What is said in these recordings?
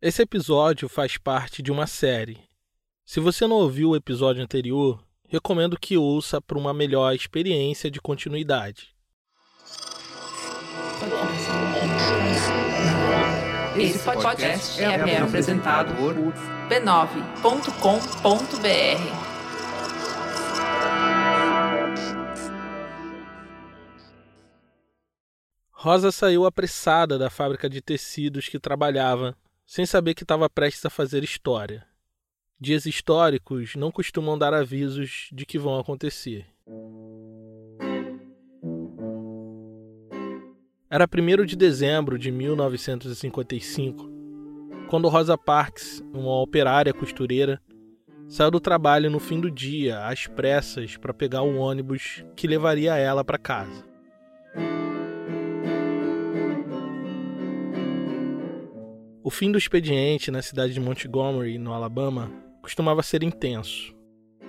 Esse episódio faz parte de uma série. Se você não ouviu o episódio anterior, recomendo que ouça para uma melhor experiência de continuidade. Esse podcast é, apresentado por b9.com.br. Rosa saiu apressada da fábrica de tecidos que trabalhava, sem saber que estava prestes a fazer história. Dias históricos não costumam dar avisos de que vão acontecer. Era 1 de dezembro de 1955, quando Rosa Parks, uma operária costureira, saiu do trabalho no fim do dia, às pressas, para pegar o ônibus que levaria ela para casa. O fim do expediente na cidade de Montgomery, no Alabama, costumava ser intenso.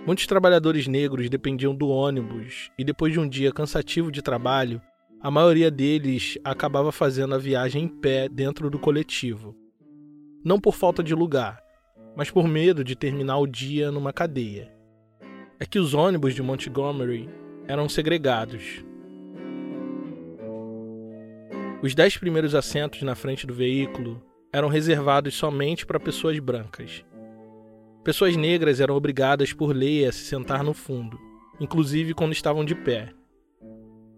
Muitos trabalhadores negros dependiam do ônibus e, depois de um dia cansativo de trabalho, a maioria deles acabava fazendo a viagem em pé dentro do coletivo. Não por falta de lugar, mas por medo de terminar o dia numa cadeia. É que os ônibus de Montgomery eram segregados. Os dez primeiros assentos na frente do veículo eram reservados somente para pessoas brancas. Pessoas negras eram obrigadas por lei a se sentar no fundo, inclusive quando estavam de pé.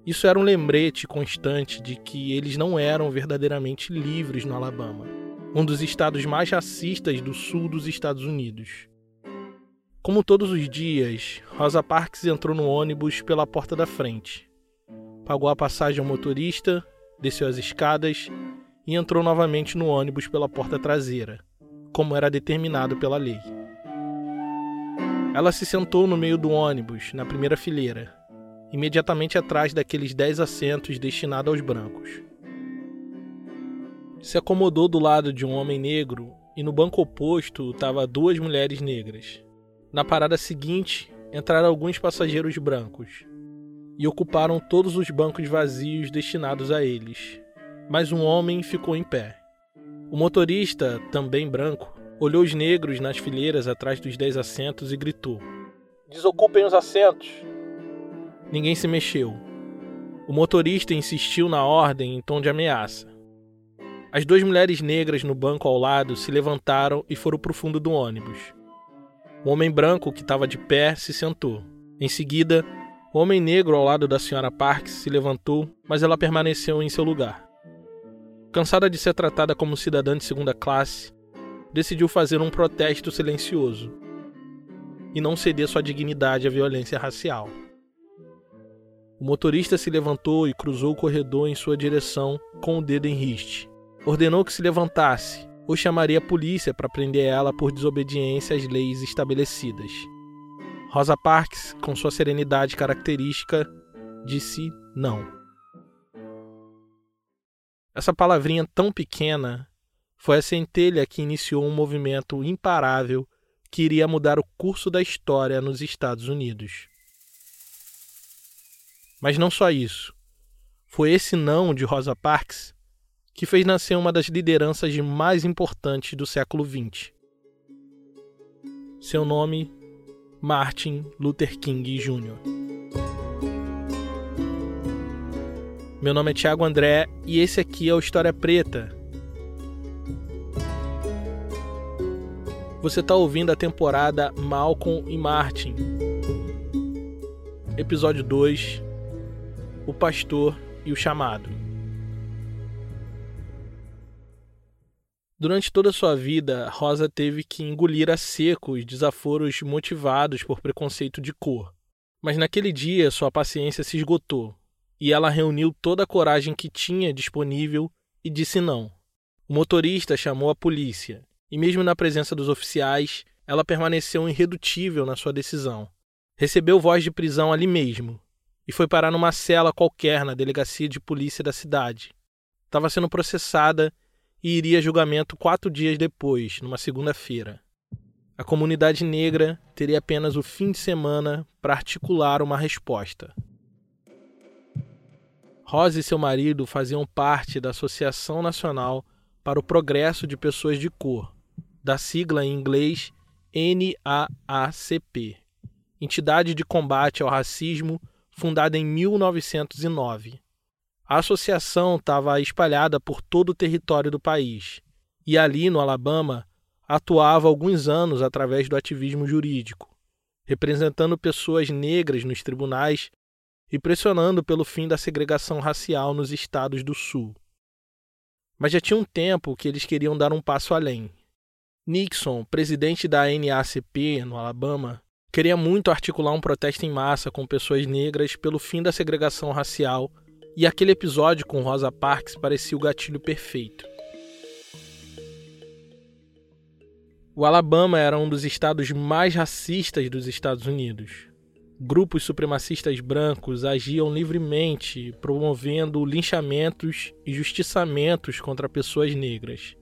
Isso era um lembrete constante de que eles não eram verdadeiramente livres no Alabama, um dos estados mais racistas do sul dos Estados Unidos. Como todos os dias, Rosa Parks entrou no ônibus pela porta da frente. Pagou a passagem ao motorista, desceu as escadas e entrou novamente no ônibus pela porta traseira, como era determinado pela lei. Ela se sentou no meio do ônibus, na primeira fileira, imediatamente atrás daqueles dez assentos destinados aos brancos. Se acomodou do lado de um homem negro e no banco oposto estavam duas mulheres negras. Na parada seguinte, entraram alguns passageiros brancos e ocuparam todos os bancos vazios destinados a eles, mas um homem ficou em pé. O motorista, também branco, olhou os negros nas fileiras atrás dos dez assentos e gritou: Desocupem os assentos! Ninguém se mexeu. O motorista insistiu na ordem em tom de ameaça. As duas mulheres negras no banco ao lado se levantaram e foram para o fundo do ônibus. O homem branco que estava de pé se sentou. Em seguida, o homem negro ao lado da senhora Parks se levantou, mas ela permaneceu em seu lugar. Cansada de ser tratada como cidadã de segunda classe, decidiu fazer um protesto silencioso e não ceder sua dignidade à violência racial. O motorista se levantou e cruzou o corredor em sua direção com o dedo em riste. Ordenou que se levantasse ou chamaria a polícia para prender ela por desobediência às leis estabelecidas. Rosa Parks, com sua serenidade característica, disse não. Essa palavrinha tão pequena foi a centelha que iniciou um movimento imparável que iria mudar o curso da história nos Estados Unidos. Mas não só isso. Foi esse não de Rosa Parks que fez nascer uma das lideranças mais importantes do século XX. Seu nome, Martin Luther King Jr. Meu nome é Thiago André e esse aqui é o História Preta. Você está ouvindo a temporada Malcolm e Martin. Episódio 2 O Pastor e o Chamado. Durante toda a sua vida, Rosa teve que engolir a seco os desaforos motivados por preconceito de cor. Mas naquele dia sua paciência se esgotou e ela reuniu toda a coragem que tinha disponível e disse não. O motorista chamou a polícia, e mesmo na presença dos oficiais, ela permaneceu irredutível na sua decisão. Recebeu voz de prisão ali mesmo e foi parar numa cela qualquer na delegacia de polícia da cidade. Estava sendo processada e iria a julgamento quatro dias depois, numa segunda-feira. A comunidade negra teria apenas o fim de semana para articular uma resposta. Rosa e seu marido faziam parte da Associação Nacional para o Progresso de Pessoas de Cor, da sigla em inglês NAACP, entidade de combate ao racismo fundada em 1909. A associação estava espalhada por todo o território do país e ali no Alabama atuava alguns anos através do ativismo jurídico, representando pessoas negras nos tribunais e pressionando pelo fim da segregação racial nos estados do Sul. Mas já tinha um tempo que eles queriam dar um passo além. Nixon, presidente da NACP no Alabama, queria muito articular um protesto em massa com pessoas negras pelo fim da segregação racial e aquele episódio com Rosa Parks parecia o gatilho perfeito. O Alabama era um dos estados mais racistas dos Estados Unidos. Grupos supremacistas brancos agiam livremente, promovendo linchamentos e justiçamentos contra pessoas negras.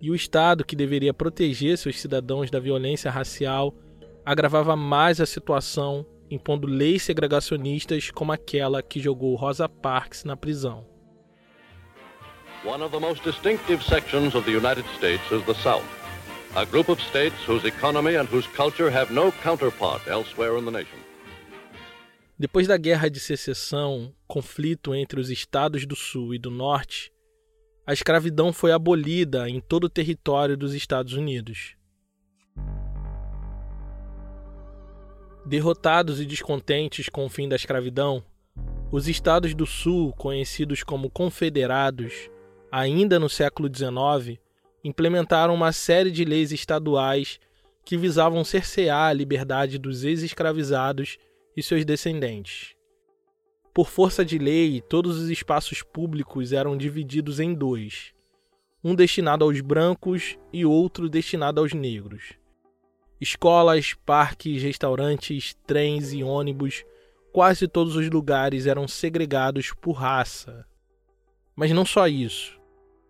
E o Estado, que deveria proteger seus cidadãos da violência racial, agravava mais a situação impondo leis segregacionistas como aquela que jogou Rosa Parks na prisão. One of the most distinctive sections of the United States is the South, a group of states whose economy and whose culture have no counterpart elsewhere in the nation. Depois da Guerra de Secessão, conflito entre os estados do Sul e do Norte, a escravidão foi abolida em todo o território dos Estados Unidos. Derrotados e descontentes com o fim da escravidão, os estados do Sul, conhecidos como confederados, ainda no século XIX, implementaram uma série de leis estaduais que visavam cercear a liberdade dos ex-escravizados e seus descendentes. Por força de lei, todos os espaços públicos eram divididos em dois: um destinado aos brancos e outro destinado aos negros. Escolas, parques, restaurantes, trens e ônibus, quase todos os lugares eram segregados por raça. Mas não só isso.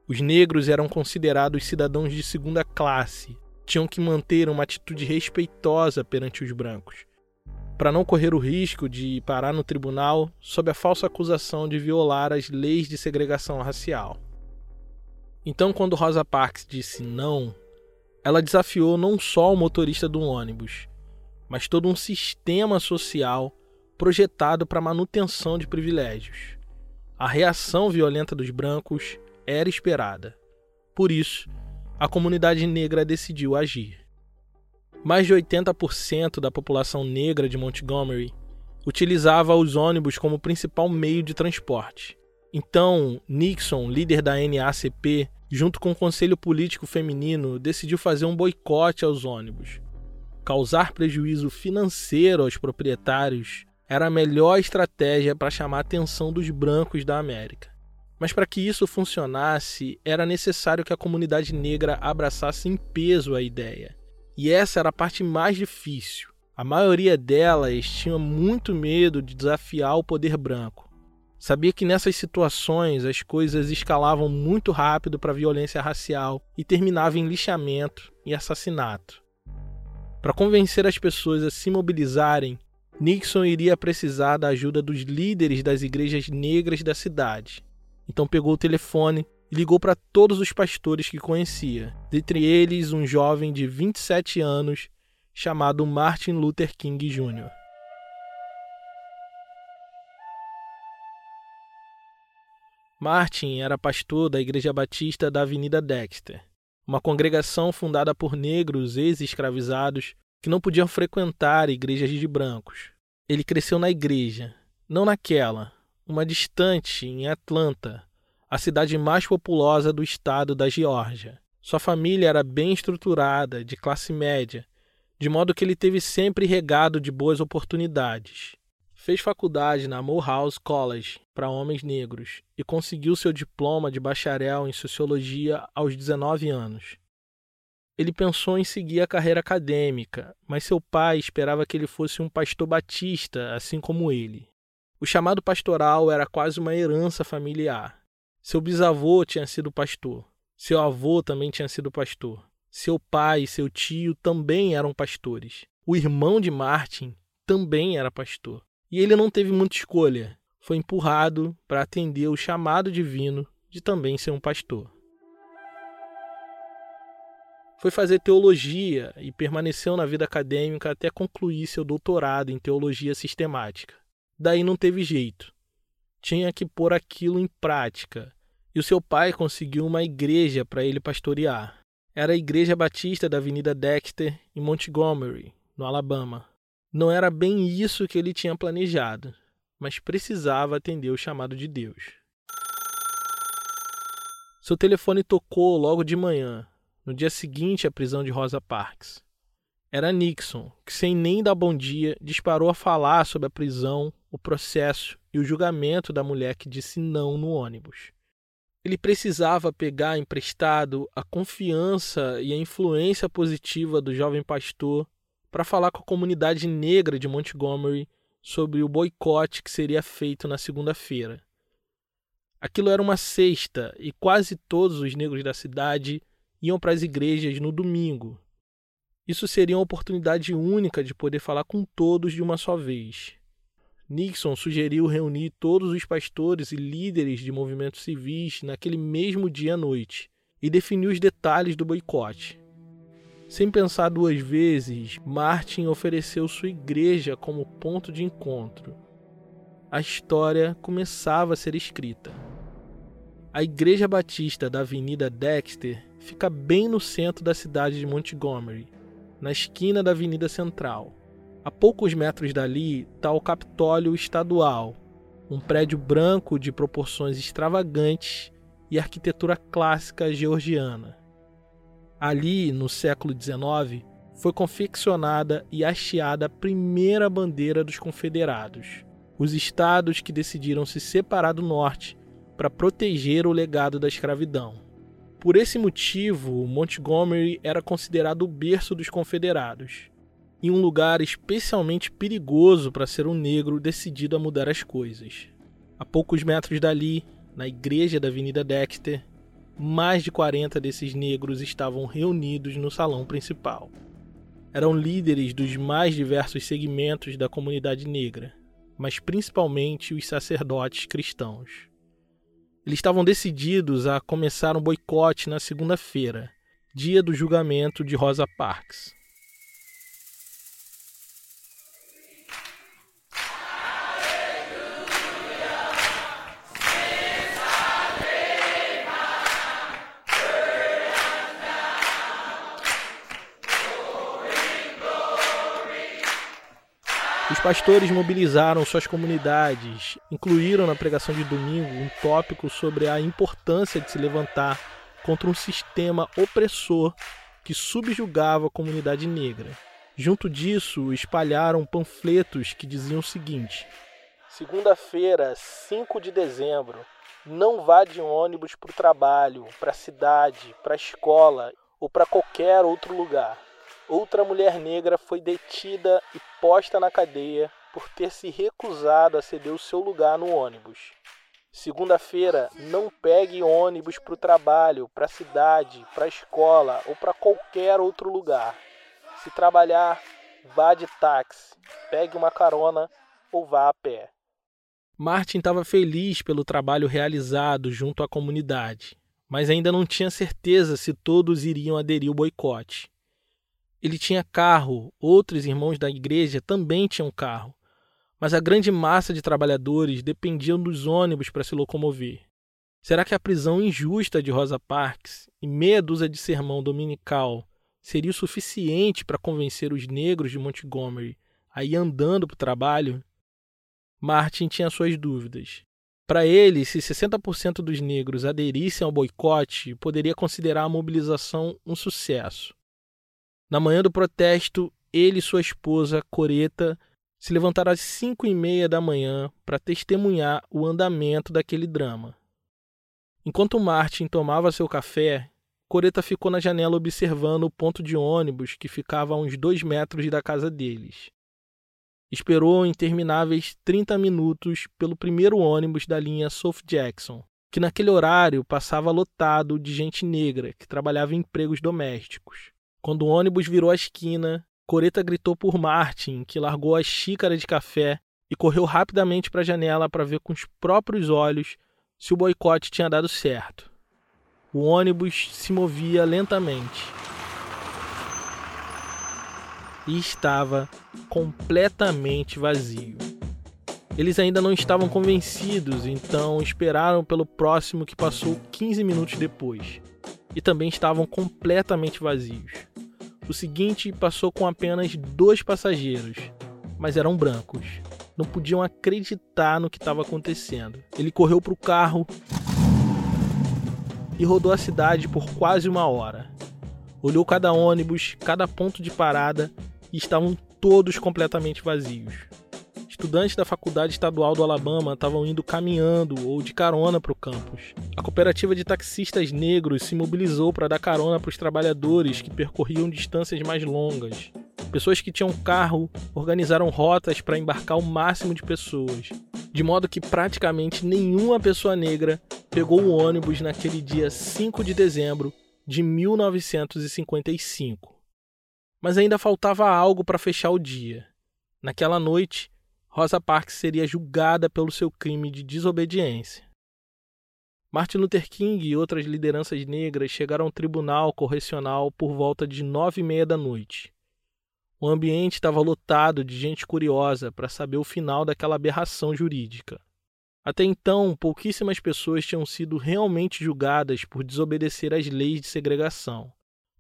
Os negros eram considerados cidadãos de segunda classe, tinham que manter uma atitude respeitosa perante os brancos, para não correr o risco de parar no tribunal sob a falsa acusação de violar as leis de segregação racial. Então, quando Rosa Parks disse não, ela desafiou não só o motorista do ônibus, mas todo um sistema social projetado para manutenção de privilégios. A reação violenta dos brancos era esperada. Por isso, a comunidade negra decidiu agir. Mais de 80% da população negra de Montgomery utilizava os ônibus como principal meio de transporte. Então, Nixon, líder da NACP, junto com o Conselho Político Feminino, decidiu fazer um boicote aos ônibus. Causar prejuízo financeiro aos proprietários era a melhor estratégia para chamar a atenção dos brancos da América. Mas para que isso funcionasse, era necessário que a comunidade negra abraçasse em peso a ideia. E essa era a parte mais difícil. A maioria delas tinha muito medo de desafiar o poder branco. Sabia que nessas situações as coisas escalavam muito rápido para violência racial e terminava em lixamento e assassinato. Para convencer as pessoas a se mobilizarem, Nixon iria precisar da ajuda dos líderes das igrejas negras da cidade. Então pegou o telefone e ligou para todos os pastores que conhecia, dentre eles um jovem de 27 anos chamado Martin Luther King Jr. Martin era pastor da Igreja Batista da Avenida Dexter, uma congregação fundada por negros ex-escravizados que não podiam frequentar igrejas de brancos. Ele cresceu na igreja, não naquela, uma distante em Atlanta, a cidade mais populosa do estado da Geórgia. Sua família era bem estruturada, de classe média, de modo que ele teve sempre regado de boas oportunidades. Fez faculdade na Morehouse College para homens negros e conseguiu seu diploma de bacharel em sociologia aos 19 anos. Ele pensou em seguir a carreira acadêmica, mas seu pai esperava que ele fosse um pastor batista, assim como ele. O chamado pastoral era quase uma herança familiar. Seu bisavô tinha sido pastor, seu avô também tinha sido pastor, seu pai e seu tio também eram pastores. O irmão de Martin também era pastor. E ele não teve muita escolha. Foi empurrado para atender o chamado divino de também ser um pastor. Foi fazer teologia e permaneceu na vida acadêmica até concluir seu doutorado em teologia sistemática. Daí não teve jeito. Tinha que pôr aquilo em prática. E o seu pai conseguiu uma igreja para ele pastorear. Era a Igreja Batista da Avenida Dexter, em Montgomery, no Alabama. Não era bem isso que ele tinha planejado, mas precisava atender o chamado de Deus. Seu telefone tocou logo de manhã, no dia seguinte à prisão de Rosa Parks. Era Nixon, que sem nem dar bom dia, disparou a falar sobre a prisão, o processo e o julgamento da mulher que disse não no ônibus. Ele precisava pegar emprestado a confiança e a influência positiva do jovem pastor para falar com a comunidade negra de Montgomery sobre o boicote que seria feito na segunda-feira. Aquilo era uma sexta e quase todos os negros da cidade iam para as igrejas no domingo. Isso seria uma oportunidade única de poder falar com todos de uma só vez. Nixon sugeriu reunir todos os pastores e líderes de movimentos civis naquele mesmo dia à noite e definiu os detalhes do boicote. Sem pensar duas vezes, Martin ofereceu sua igreja como ponto de encontro. A história começava a ser escrita. A Igreja Batista da Avenida Dexter fica bem no centro da cidade de Montgomery, na esquina da Avenida Central. A poucos metros dali está o Capitólio Estadual, um prédio branco de proporções extravagantes e arquitetura clássica georgiana. Ali, no século XIX, foi confeccionada e hasteada a primeira bandeira dos confederados, os estados que decidiram se separar do norte para proteger o legado da escravidão. Por esse motivo, Montgomery era considerado o berço dos confederados, e um lugar especialmente perigoso para ser um negro decidido a mudar as coisas. A poucos metros dali, na igreja da Avenida Dexter, mais de 40 desses negros estavam reunidos no salão principal. Eram líderes dos mais diversos segmentos da comunidade negra, mas principalmente os sacerdotes cristãos. Eles estavam decididos a começar um boicote na segunda-feira, dia do julgamento de Rosa Parks. Os pastores mobilizaram suas comunidades, incluíram na pregação de domingo um tópico sobre a importância de se levantar contra um sistema opressor que subjugava a comunidade negra. Junto disso, espalharam panfletos que diziam o seguinte: Segunda-feira, 5 de dezembro, não vá de ônibus para o trabalho, para a cidade, para a escola ou para qualquer outro lugar outra mulher negra foi detida e posta na cadeia por ter se recusado a ceder o seu lugar no ônibus. Segunda-feira, não pegue ônibus para o trabalho, para a cidade, para a escola ou para qualquer outro lugar. Se trabalhar, vá de táxi, pegue uma carona ou vá a pé. Martin estava feliz pelo trabalho realizado junto à comunidade, mas ainda não tinha certeza se todos iriam aderir ao boicote. Ele tinha carro, outros irmãos da igreja também tinham carro, mas a grande massa de trabalhadores dependiam dos ônibus para se locomover. Será que a prisão injusta de Rosa Parks e meia dúzia de sermão dominical seria o suficiente para convencer os negros de Montgomery a ir andando para o trabalho? Martin tinha suas dúvidas. Para ele, se 60% dos negros aderissem ao boicote, poderia considerar a mobilização um sucesso. Na manhã do protesto, ele e sua esposa, Coreta, se levantaram às cinco e meia da manhã para testemunhar o andamento daquele drama. Enquanto Martin tomava seu café, Coreta ficou na janela observando o ponto de ônibus que ficava a uns dois metros da casa deles. Esperou intermináveis 30 minutos pelo primeiro ônibus da linha South Jackson, que naquele horário passava lotado de gente negra que trabalhava em empregos domésticos. Quando o ônibus virou a esquina, Coreta gritou por Martin, que largou a xícara de café e correu rapidamente para a janela para ver com os próprios olhos se o boicote tinha dado certo. O ônibus se movia lentamente. e estava completamente vazio. Eles ainda não estavam convencidos, então esperaram pelo próximo que passou 15 minutos depois. E também estavam completamente vazios. O seguinte passou com apenas dois passageiros, mas eram brancos. Não podiam acreditar no que estava acontecendo. Ele correu para o carro e rodou a cidade por quase uma hora. Olhou cada ônibus, cada ponto de parada e estavam todos completamente vazios. Estudantes da Faculdade Estadual do Alabama estavam indo caminhando ou de carona para o campus. A cooperativa de taxistas negros se mobilizou para dar carona para os trabalhadores que percorriam distâncias mais longas. Pessoas que tinham carro organizaram rotas para embarcar o máximo de pessoas, de modo que praticamente nenhuma pessoa negra pegou o ônibus naquele dia 5 de dezembro de 1955. Mas ainda faltava algo para fechar o dia. Naquela noite, Rosa Parks seria julgada pelo seu crime de desobediência. Martin Luther King e outras lideranças negras chegaram ao tribunal correcional por volta de nove e meia da noite. O ambiente estava lotado de gente curiosa para saber o final daquela aberração jurídica. Até então, pouquíssimas pessoas tinham sido realmente julgadas por desobedecer às leis de segregação.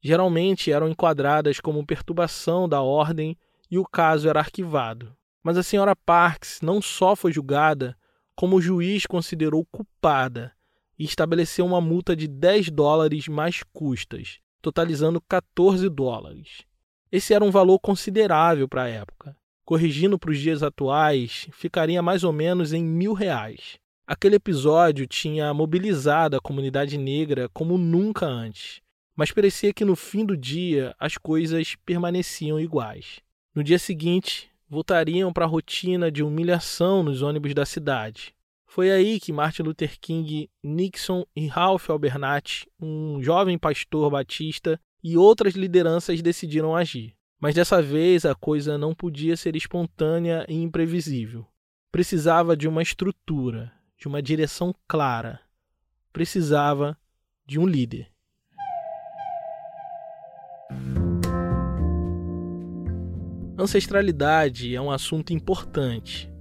Geralmente eram enquadradas como perturbação da ordem e o caso era arquivado. Mas a senhora Parks não só foi julgada, como o juiz considerou culpada e estabeleceu uma multa de 10 dólares mais custas, totalizando 14 dólares. Esse era um valor considerável para a época. Corrigindo para os dias atuais, ficaria mais ou menos em mil reais. Aquele episódio tinha mobilizado a comunidade negra como nunca antes, mas parecia que no fim do dia as coisas permaneciam iguais. No dia seguinte, voltariam para a rotina de humilhação nos ônibus da cidade. Foi aí que Martin Luther King, Nixon e Ralph Abernathy, um jovem pastor batista, e outras lideranças decidiram agir. Mas dessa vez a coisa não podia ser espontânea e imprevisível. Precisava de uma estrutura, de uma direção clara. Precisava de um líder. Ancestralidade é um assunto importante.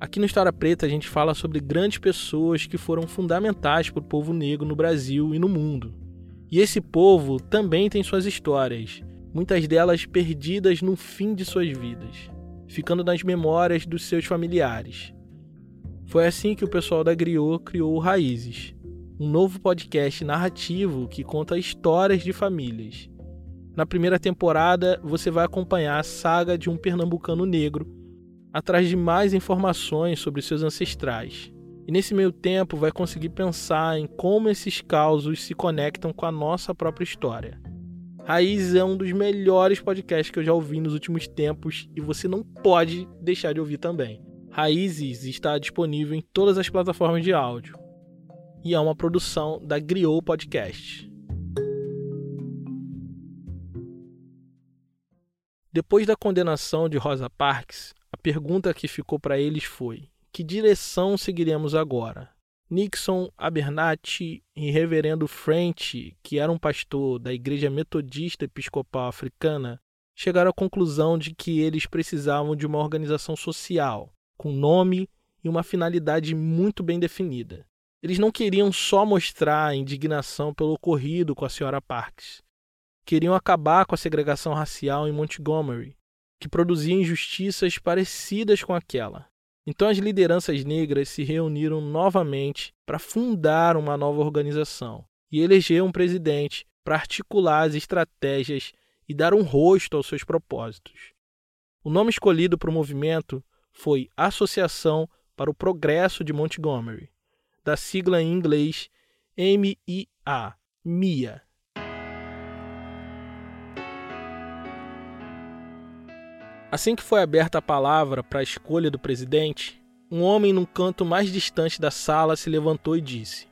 Aqui no História Preta a gente fala sobre grandes pessoas que foram fundamentais para o povo negro no Brasil e no mundo. E esse povo também tem suas histórias, muitas delas perdidas no fim de suas vidas, ficando nas memórias dos seus familiares. Foi assim que o pessoal da Griot criou o Raízes, um novo podcast narrativo que conta histórias de famílias. Na primeira temporada, você vai acompanhar a saga de um pernambucano negro atrás de mais informações sobre seus ancestrais. E nesse meio tempo vai conseguir pensar em como esses causos se conectam com a nossa própria história. Raízes é um dos melhores podcasts que eu já ouvi nos últimos tempos e você não pode deixar de ouvir também. Raízes está disponível em todas as plataformas de áudio e é uma produção da Griot Podcast. Depois da condenação de Rosa Parks, a pergunta que ficou para eles foi: que direção seguiremos agora? Nixon Abernathy e Reverendo French, que era um pastor da Igreja Metodista Episcopal Africana, chegaram à conclusão de que eles precisavam de uma organização social, com nome e uma finalidade muito bem definida. Eles não queriam só mostrar a indignação pelo ocorrido com a senhora Parks. Queriam acabar com a segregação racial em Montgomery, que produzia injustiças parecidas com aquela. Então as lideranças negras se reuniram novamente para fundar uma nova organização e eleger um presidente para articular as estratégias e dar um rosto aos seus propósitos. O nome escolhido para o movimento foi Associação para o Progresso de Montgomery, da sigla em inglês MIA, MIA. Assim que foi aberta a palavra para a escolha do presidente, um homem num canto mais distante da sala se levantou e disse: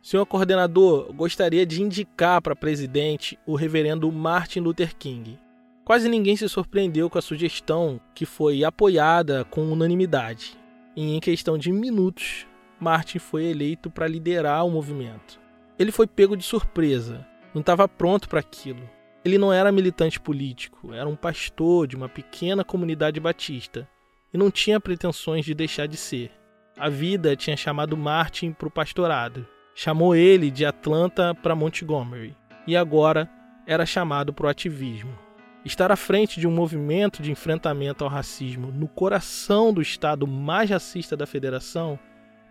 Senhor coordenador, gostaria de indicar para presidente o reverendo Martin Luther King. Quase ninguém se surpreendeu com a sugestão, que foi apoiada com unanimidade. E em questão de minutos, Martin foi eleito para liderar o movimento. Ele foi pego de surpresa, não estava pronto para aquilo. Ele não era militante político, era um pastor de uma pequena comunidade batista e não tinha pretensões de deixar de ser. A vida tinha chamado Martin para o pastorado, chamou ele de Atlanta para Montgomery e agora era chamado para o ativismo. Estar à frente de um movimento de enfrentamento ao racismo no coração do estado mais racista da federação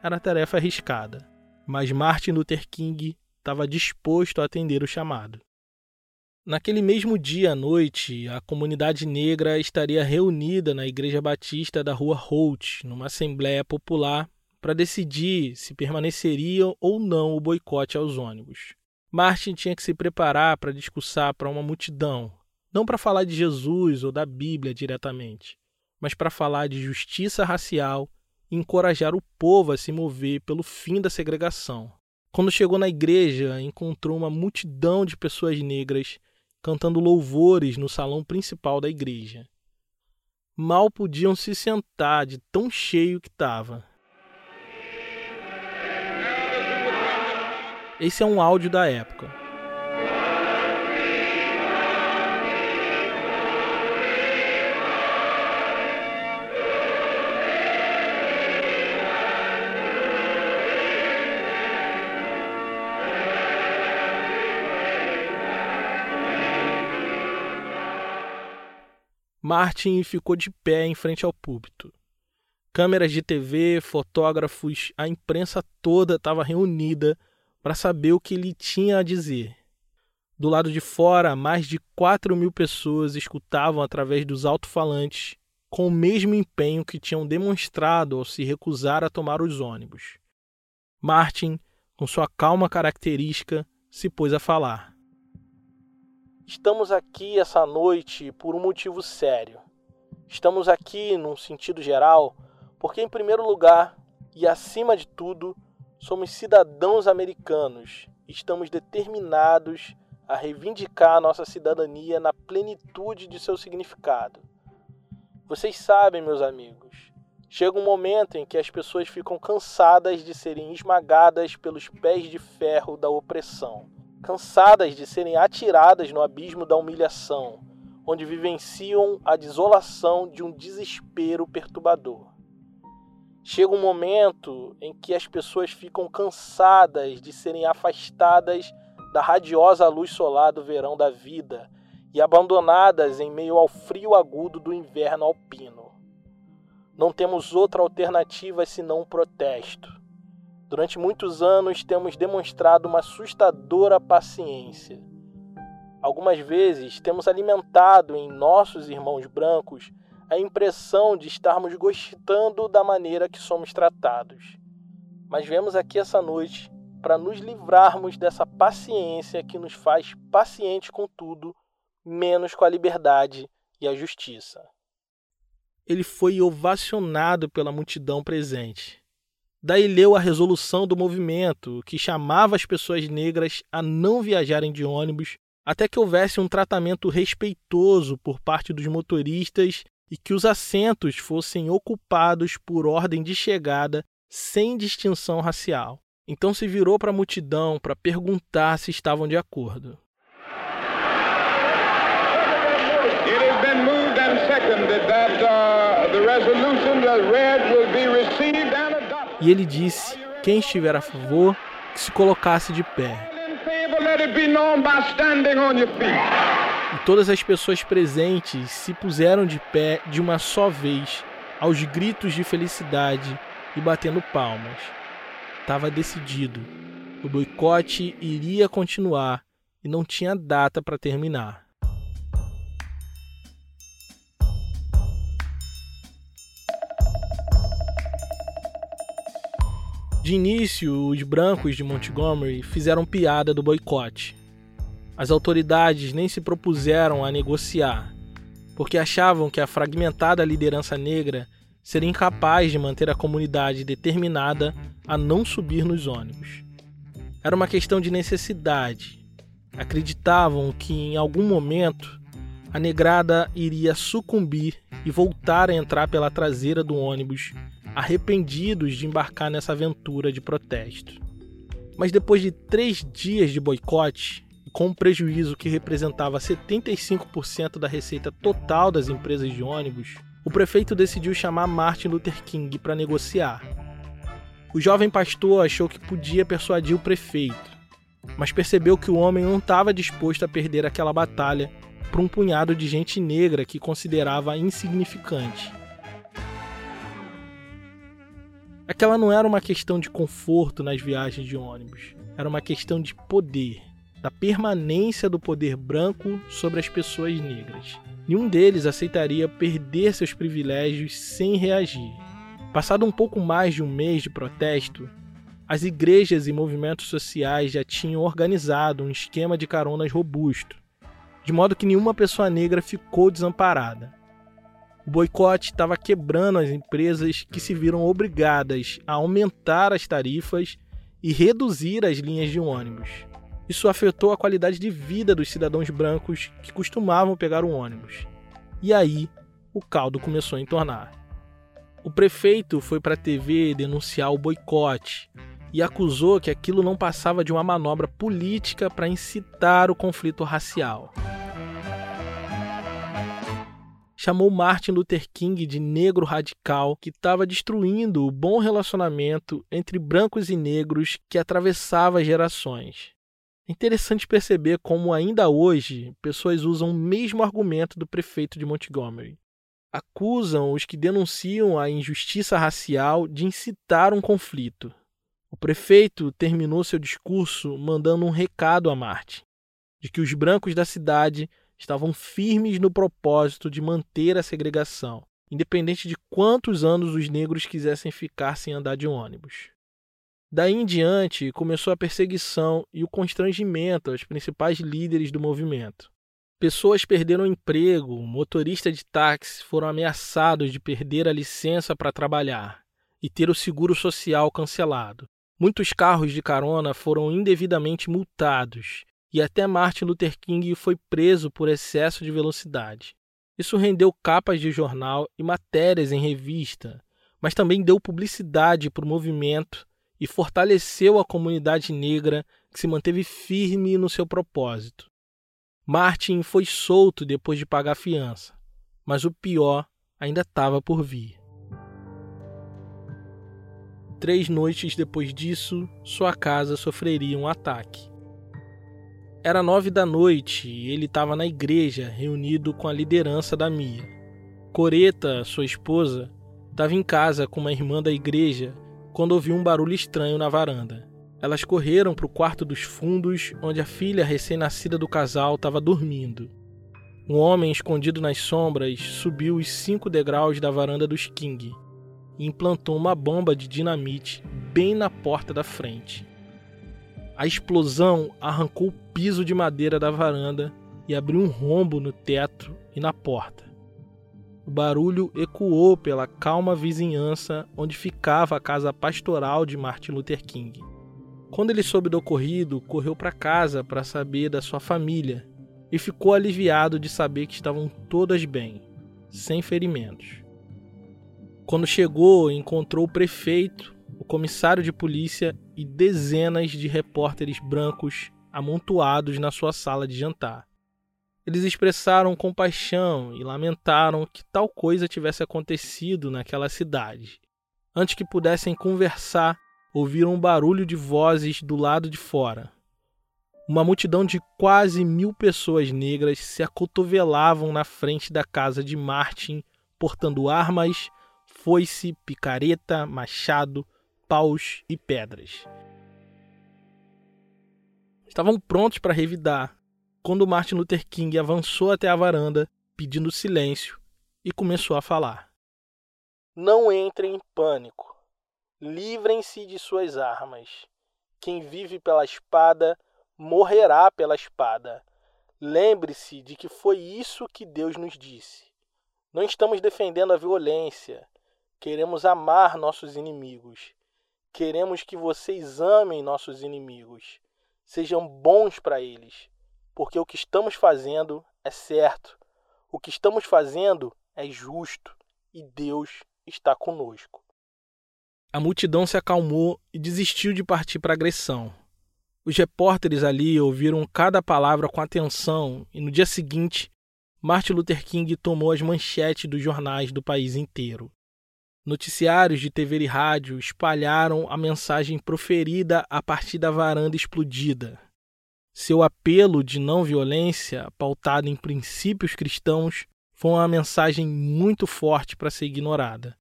era tarefa arriscada, mas Martin Luther King estava disposto a atender o chamado. Naquele mesmo dia à noite, a comunidade negra estaria reunida na Igreja Batista da Rua Holt, numa assembleia popular, para decidir se permaneceria ou não o boicote aos ônibus. Martin tinha que se preparar para discursar para uma multidão, não para falar de Jesus ou da Bíblia diretamente, mas para falar de justiça racial e encorajar o povo a se mover pelo fim da segregação. Quando chegou na igreja, encontrou uma multidão de pessoas negras cantando louvores no salão principal da igreja. Mal podiam se sentar de tão cheio que estava. Esse é um áudio da época. Martin ficou de pé em frente ao púlpito. Câmeras de TV, fotógrafos, a imprensa toda estava reunida para saber o que ele tinha a dizer. Do lado de fora, mais de 4 mil pessoas escutavam através dos alto-falantes com o mesmo empenho que tinham demonstrado ao se recusar a tomar os ônibus. Martin, com sua calma característica, se pôs a falar. Estamos aqui essa noite por um motivo sério. Estamos aqui, num sentido geral, porque, em primeiro lugar e acima de tudo, somos cidadãos americanos estamos determinados a reivindicar a nossa cidadania na plenitude de seu significado. Vocês sabem, meus amigos, chega um momento em que as pessoas ficam cansadas de serem esmagadas pelos pés de ferro da opressão cansadas de serem atiradas no abismo da humilhação, onde vivenciam a desolação de um desespero perturbador. Chega um momento em que as pessoas ficam cansadas de serem afastadas da radiosa luz solar do verão da vida e abandonadas em meio ao frio agudo do inverno alpino. Não temos outra alternativa senão o protesto Durante muitos anos temos demonstrado uma assustadora paciência. Algumas vezes temos alimentado em nossos irmãos brancos a impressão de estarmos gostando da maneira que somos tratados. Mas vemos aqui essa noite para nos livrarmos dessa paciência que nos faz pacientes com tudo, menos com a liberdade e a justiça. Ele foi ovacionado pela multidão presente. Daí leu a resolução do movimento, que chamava as pessoas negras a não viajarem de ônibus até que houvesse um tratamento respeitoso por parte dos motoristas e que os assentos fossem ocupados por ordem de chegada sem distinção racial. Então se virou para a multidão para perguntar se estavam de acordo. It has been moved and seconded that uh, the resolution as read will be received e ele disse: quem estiver a favor, que se colocasse de pé. E todas as pessoas presentes se puseram de pé de uma só vez, aos gritos de felicidade e batendo palmas. Estava decidido. O boicote iria continuar e não tinha data para terminar. De início, os brancos de Montgomery fizeram piada do boicote. As autoridades nem se propuseram a negociar, porque achavam que a fragmentada liderança negra seria incapaz de manter a comunidade determinada a não subir nos ônibus. Era uma questão de necessidade. Acreditavam que em algum momento a negrada iria sucumbir e voltar a entrar pela traseira do ônibus arrependidos de embarcar nessa aventura de protesto. Mas depois de três dias de boicote, com um prejuízo que representava 75% da receita total das empresas de ônibus, o prefeito decidiu chamar Martin Luther King para negociar. O jovem pastor achou que podia persuadir o prefeito, mas percebeu que o homem não estava disposto a perder aquela batalha para um punhado de gente negra que considerava insignificante. Aquela não era uma questão de conforto nas viagens de ônibus, era uma questão de poder, da permanência do poder branco sobre as pessoas negras. Nenhum deles aceitaria perder seus privilégios sem reagir. Passado um pouco mais de um mês de protesto, as igrejas e movimentos sociais já tinham organizado um esquema de caronas robusto, de modo que nenhuma pessoa negra ficou desamparada. O boicote estava quebrando as empresas que se viram obrigadas a aumentar as tarifas e reduzir as linhas de ônibus. Isso afetou a qualidade de vida dos cidadãos brancos que costumavam pegar o ônibus. E aí, o caldo começou a entornar. O prefeito foi para a TV denunciar o boicote e acusou que aquilo não passava de uma manobra política para incitar o conflito racial. Chamou Martin Luther King de negro radical que estava destruindo o bom relacionamento entre brancos e negros que atravessava gerações. É interessante perceber como, ainda hoje, pessoas usam o mesmo argumento do prefeito de Montgomery. Acusam os que denunciam a injustiça racial de incitar um conflito. O prefeito terminou seu discurso mandando um recado a Martin, de que os brancos da cidade estavam firmes no propósito de manter a segregação, independente de quantos anos os negros quisessem ficar sem andar de ônibus. Daí em diante, começou a perseguição e o constrangimento aos principais líderes do movimento. Pessoas perderam emprego, motoristas de táxi foram ameaçados de perder a licença para trabalhar e ter o seguro social cancelado. Muitos carros de carona foram indevidamente multados e até Martin Luther King foi preso por excesso de velocidade. Isso rendeu capas de jornal e matérias em revista, mas também deu publicidade para o movimento e fortaleceu a comunidade negra que se manteve firme no seu propósito. Martin foi solto depois de pagar fiança, mas o pior ainda estava por vir. Três noites depois disso, sua casa sofreria um ataque. Era nove da noite e ele estava na igreja, reunido com a liderança da Mia. Coreta, sua esposa, estava em casa com uma irmã da igreja quando ouviu um barulho estranho na varanda. Elas correram para o quarto dos fundos, onde a filha recém-nascida do casal estava dormindo. Um homem escondido nas sombras subiu os cinco degraus da varanda dos King e implantou uma bomba de dinamite bem na porta da frente. A explosão arrancou o piso de madeira da varanda e abriu um rombo no teto e na porta. O barulho ecoou pela calma vizinhança onde ficava a casa pastoral de Martin Luther King. Quando ele soube do ocorrido, correu para casa para saber da sua família e ficou aliviado de saber que estavam todas bem, sem ferimentos. Quando chegou, encontrou o prefeito, o comissário de polícia e dezenas de repórteres brancos amontoados na sua sala de jantar. Eles expressaram compaixão e lamentaram que tal coisa tivesse acontecido naquela cidade. Antes que pudessem conversar, ouviram um barulho de vozes do lado de fora. Uma multidão de quase mil pessoas negras se acotovelavam na frente da casa de Martin, portando armas foice, picareta, machado, paus e pedras. Estavam prontos para revidar quando Martin Luther King avançou até a varanda, pedindo silêncio, e começou a falar. Não entrem em pânico. Livrem-se de suas armas. Quem vive pela espada morrerá pela espada. Lembre-se de que foi isso que Deus nos disse. Não estamos defendendo a violência, Queremos amar nossos inimigos. Queremos que vocês amem nossos inimigos. Sejam bons para eles, porque o que estamos fazendo é certo. O que estamos fazendo é justo e Deus está conosco. A multidão se acalmou e desistiu de partir para agressão. Os repórteres ali ouviram cada palavra com atenção e no dia seguinte, Martin Luther King tomou as manchetes dos jornais do país inteiro. Noticiários de TV e rádio espalharam a mensagem proferida a partir da varanda explodida. Seu apelo de não violência, pautado em princípios cristãos, foi uma mensagem muito forte para ser ignorada.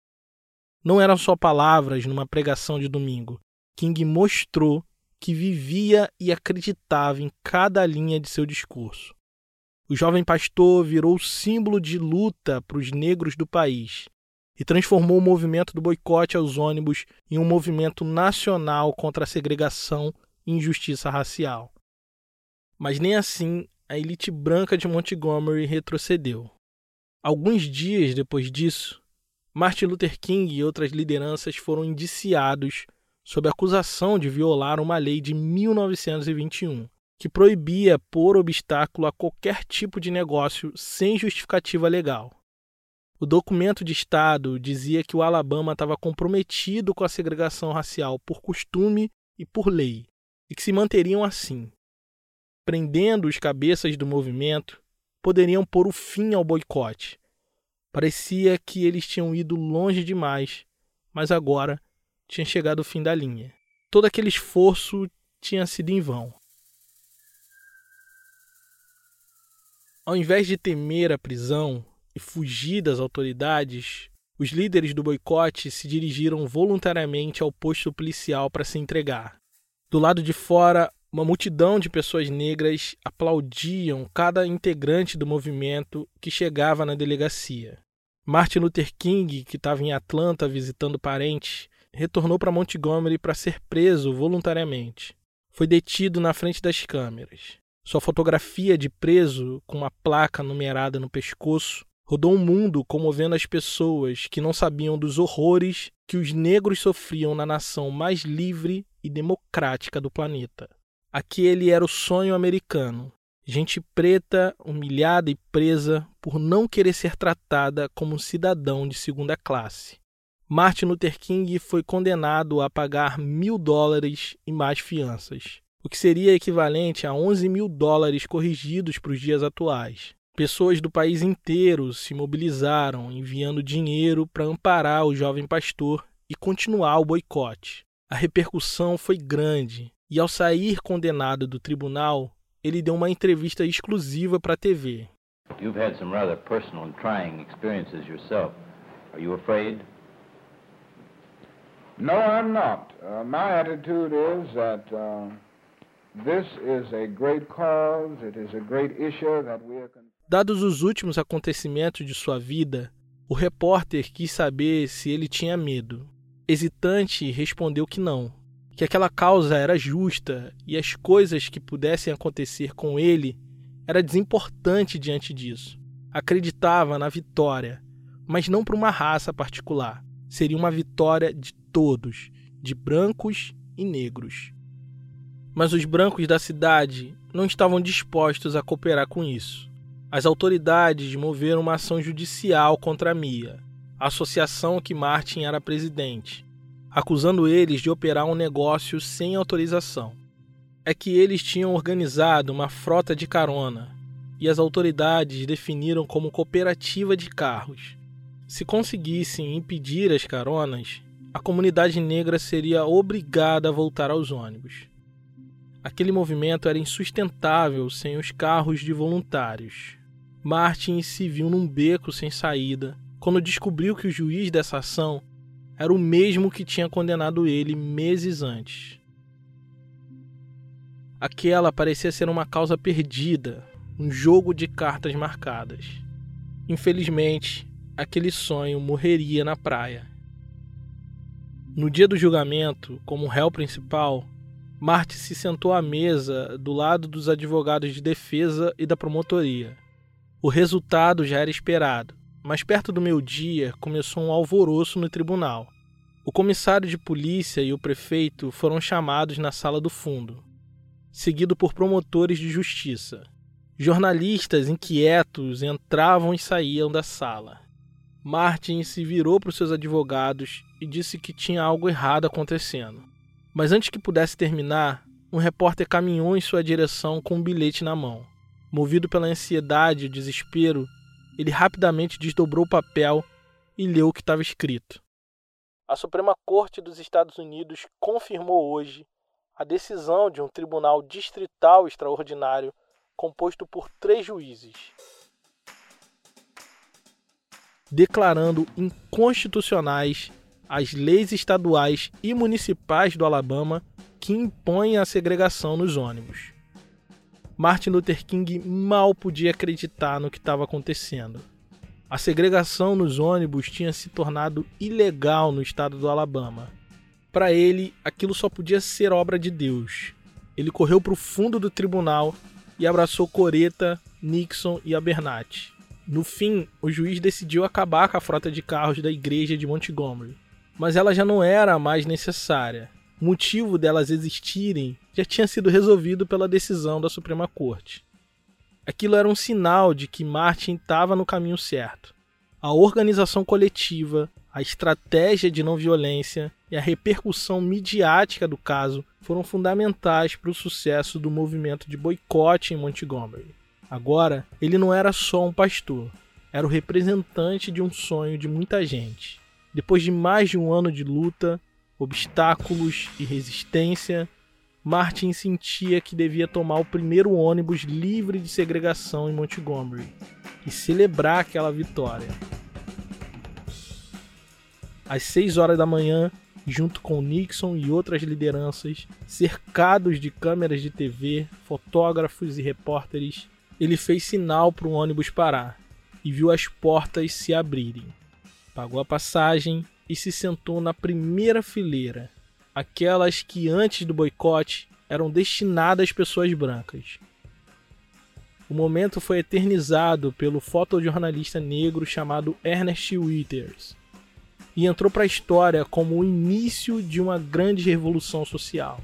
Não eram só palavras numa pregação de domingo. King mostrou que vivia e acreditava em cada linha de seu discurso. O jovem pastor virou símbolo de luta para os negros do país e transformou o movimento do boicote aos ônibus em um movimento nacional contra a segregação e injustiça racial. Mas nem assim a elite branca de Montgomery retrocedeu. Alguns dias depois disso, Martin Luther King e outras lideranças foram indiciados sob acusação de violar uma lei de 1921 que proibia pôr obstáculo a qualquer tipo de negócio sem justificativa legal. O documento de Estado dizia que o Alabama estava comprometido com a segregação racial por costume e por lei, e que se manteriam assim. Prendendo os cabeças do movimento, poderiam pôr o fim ao boicote. Parecia que eles tinham ido longe demais, mas agora tinha chegado o fim da linha. Todo aquele esforço tinha sido em vão. Ao invés de temer a prisão e fugir das autoridades, os líderes do boicote se dirigiram voluntariamente ao posto policial para se entregar. Do lado de fora, uma multidão de pessoas negras aplaudiam cada integrante do movimento que chegava na delegacia. Martin Luther King, que estava em Atlanta visitando parentes, retornou para Montgomery para ser preso voluntariamente. Foi detido na frente das câmeras. Sua fotografia de preso, com uma placa numerada no pescoço, rodou o mundo comovendo as pessoas que não sabiam dos horrores que os negros sofriam na nação mais livre e democrática do planeta. Aquele era o sonho americano. Gente preta, humilhada e presa por não querer ser tratada como um cidadão de segunda classe. Martin Luther King foi condenado a pagar mil dólares e mais fianças, o que seria equivalente a 11 mil dólares corrigidos para os dias atuais. Pessoas do país inteiro se mobilizaram, enviando dinheiro para amparar o jovem pastor e continuar o boicote. A repercussão foi grande e ao sair condenado do tribunal, ele deu uma entrevista exclusiva para a TV. You've had some rather personal and trying experiences yourself. Are you afraid? No, I'm not. Uh, my attitude is that uh, this is a great cause, it is a great issue that we are Dados os últimos acontecimentos de sua vida, o repórter quis saber se ele tinha medo. Hesitante, respondeu que não que aquela causa era justa e as coisas que pudessem acontecer com ele era desimportante diante disso. Acreditava na vitória, mas não para uma raça particular. Seria uma vitória de todos, de brancos e negros. Mas os brancos da cidade não estavam dispostos a cooperar com isso. As autoridades moveram uma ação judicial contra a MIA, a associação que Martin era presidente, acusando eles de operar um negócio sem autorização. É que eles tinham organizado uma frota de carona e as autoridades definiram como cooperativa de carros. Se conseguissem impedir as caronas, a comunidade negra seria obrigada a voltar aos ônibus. Aquele movimento era insustentável sem os carros de voluntários. Martin se viu num beco sem saída quando descobriu que o juiz dessa ação era o mesmo que tinha condenado ele meses antes. Aquela parecia ser uma causa perdida, um jogo de cartas marcadas. Infelizmente, aquele sonho morreria na praia. No dia do julgamento, como réu principal, Marty se sentou à mesa do lado dos advogados de defesa e da promotoria. O resultado já era esperado mas perto do meu dia começou um alvoroço no tribunal. O comissário de polícia e o prefeito foram chamados na sala do fundo, seguido por promotores de justiça. Jornalistas inquietos entravam e saíam da sala. Martin se virou para os seus advogados e disse que tinha algo errado acontecendo. Mas antes que pudesse terminar, um repórter caminhou em sua direção com um bilhete na mão. Movido pela ansiedade e desespero, ele rapidamente desdobrou o papel e leu o que estava escrito. A Suprema Corte dos Estados Unidos confirmou hoje a decisão de um tribunal distrital extraordinário composto por três juízes, declarando inconstitucionais as leis estaduais e municipais do Alabama que impõem a segregação nos ônibus. Martin Luther King mal podia acreditar no que estava acontecendo. A segregação nos ônibus tinha se tornado ilegal no estado do Alabama. Para ele, aquilo só podia ser obra de Deus. Ele correu para o fundo do tribunal e abraçou Coreta, Nixon e Abernathy. No fim, o juiz decidiu acabar com a frota de carros da igreja de Montgomery, mas ela já não era mais necessária o motivo delas existirem já tinha sido resolvido pela decisão da Suprema Corte. Aquilo era um sinal de que Martin estava no caminho certo. A organização coletiva, a estratégia de não violência e a repercussão midiática do caso foram fundamentais para o sucesso do movimento de boicote em Montgomery. Agora, ele não era só um pastor, era o representante de um sonho de muita gente. Depois de mais de um ano de luta, obstáculos e resistência, Martin sentia que devia tomar o primeiro ônibus livre de segregação em Montgomery e celebrar aquela vitória. Às 6 horas da manhã, junto com Nixon e outras lideranças, cercados de câmeras de TV, fotógrafos e repórteres, ele fez sinal para o ônibus parar e viu as portas se abrirem. Pagou a passagem e se sentou na primeira fileira, aquelas que antes do boicote eram destinadas às pessoas brancas. O momento foi eternizado pelo fotojornalista negro chamado Ernest Withers e entrou para a história como o início de uma grande revolução social.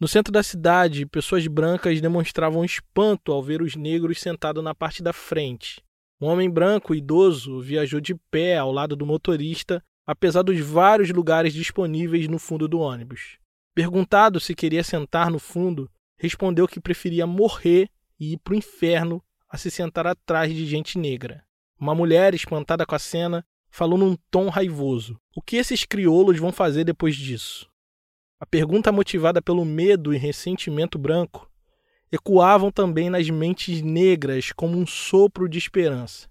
No centro da cidade, pessoas brancas demonstravam espanto ao ver os negros sentados na parte da frente. Um homem branco idoso viajou de pé ao lado do motorista, apesar dos vários lugares disponíveis no fundo do ônibus. Perguntado se queria sentar no fundo, respondeu que preferia morrer e ir para o inferno a se sentar atrás de gente negra. Uma mulher, espantada com a cena, falou num tom raivoso: O que esses crioulos vão fazer depois disso? A pergunta motivada pelo medo e ressentimento branco ecoavam também nas mentes negras como um sopro de esperança.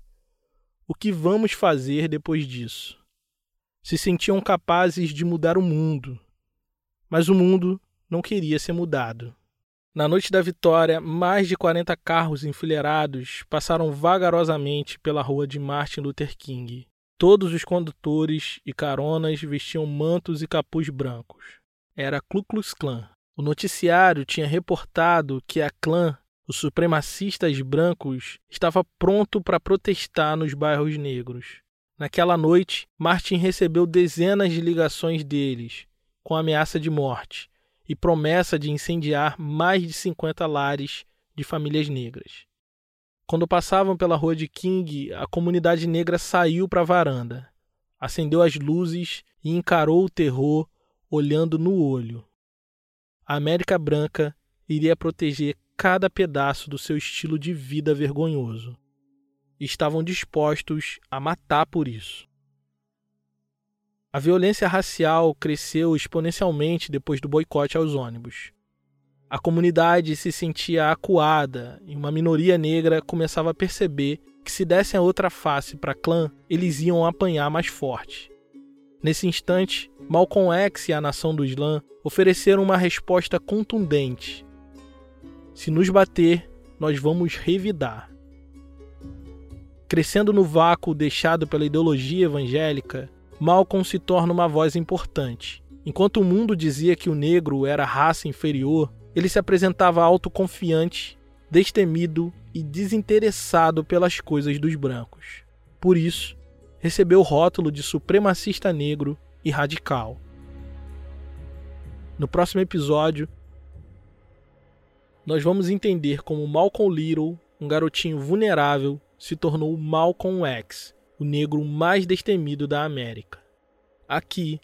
O que vamos fazer depois disso? Se sentiam capazes de mudar o mundo, mas o mundo não queria ser mudado. Na noite da vitória, mais de 40 carros enfileirados passaram vagarosamente pela rua de Martin Luther King. Todos os condutores e caronas vestiam mantos e capuz brancos era Ku Klux Klan. O noticiário tinha reportado que a clã, os supremacistas brancos, estava pronto para protestar nos bairros negros. Naquela noite, Martin recebeu dezenas de ligações deles, com ameaça de morte e promessa de incendiar mais de 50 lares de famílias negras. Quando passavam pela rua de King, a comunidade negra saiu para a varanda, acendeu as luzes e encarou o terror olhando no olho. A América Branca iria proteger cada pedaço do seu estilo de vida vergonhoso. estavam dispostos a matar por isso. A violência racial cresceu exponencialmente depois do boicote aos ônibus. A comunidade se sentia acuada e uma minoria negra começava a perceber que se dessem a outra face para clã, eles iam apanhar mais forte. Nesse instante, Malcolm X e a nação do Islã ofereceram uma resposta contundente. Se nos bater, nós vamos revidar. Crescendo no vácuo deixado pela ideologia evangélica, Malcolm se torna uma voz importante. Enquanto o mundo dizia que o negro era raça inferior, ele se apresentava autoconfiante, destemido e desinteressado pelas coisas dos brancos. Por isso, recebeu o rótulo de supremacista negro e radical. No próximo episódio, nós vamos entender como Malcolm Little, um garotinho vulnerável, se tornou Malcolm X, o negro mais destemido da América. aqui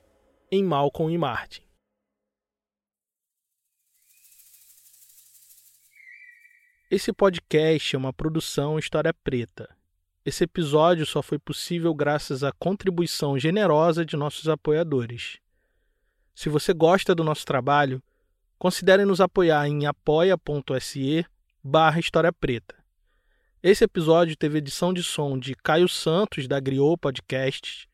em Malcolm e Martin. Esse podcast é uma produção História Preta. Esse episódio só foi possível graças à contribuição generosa de nossos apoiadores. Se você gosta do nosso trabalho, considere nos apoiar em apoia.se barra História Preta. Esse episódio teve edição de som de Caio Santos, da Griot Podcasts,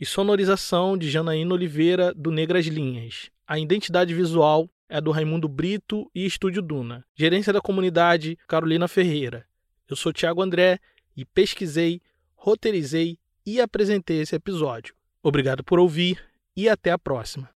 e sonorização de Janaína Oliveira, do Negras Linhas. A identidade visual é do Raimundo Brito e Estúdio Duna. Gerência da comunidade, Carolina Ferreira. Eu sou Tiago André e pesquisei, roteirizei e apresentei esse episódio. Obrigado por ouvir e até a próxima.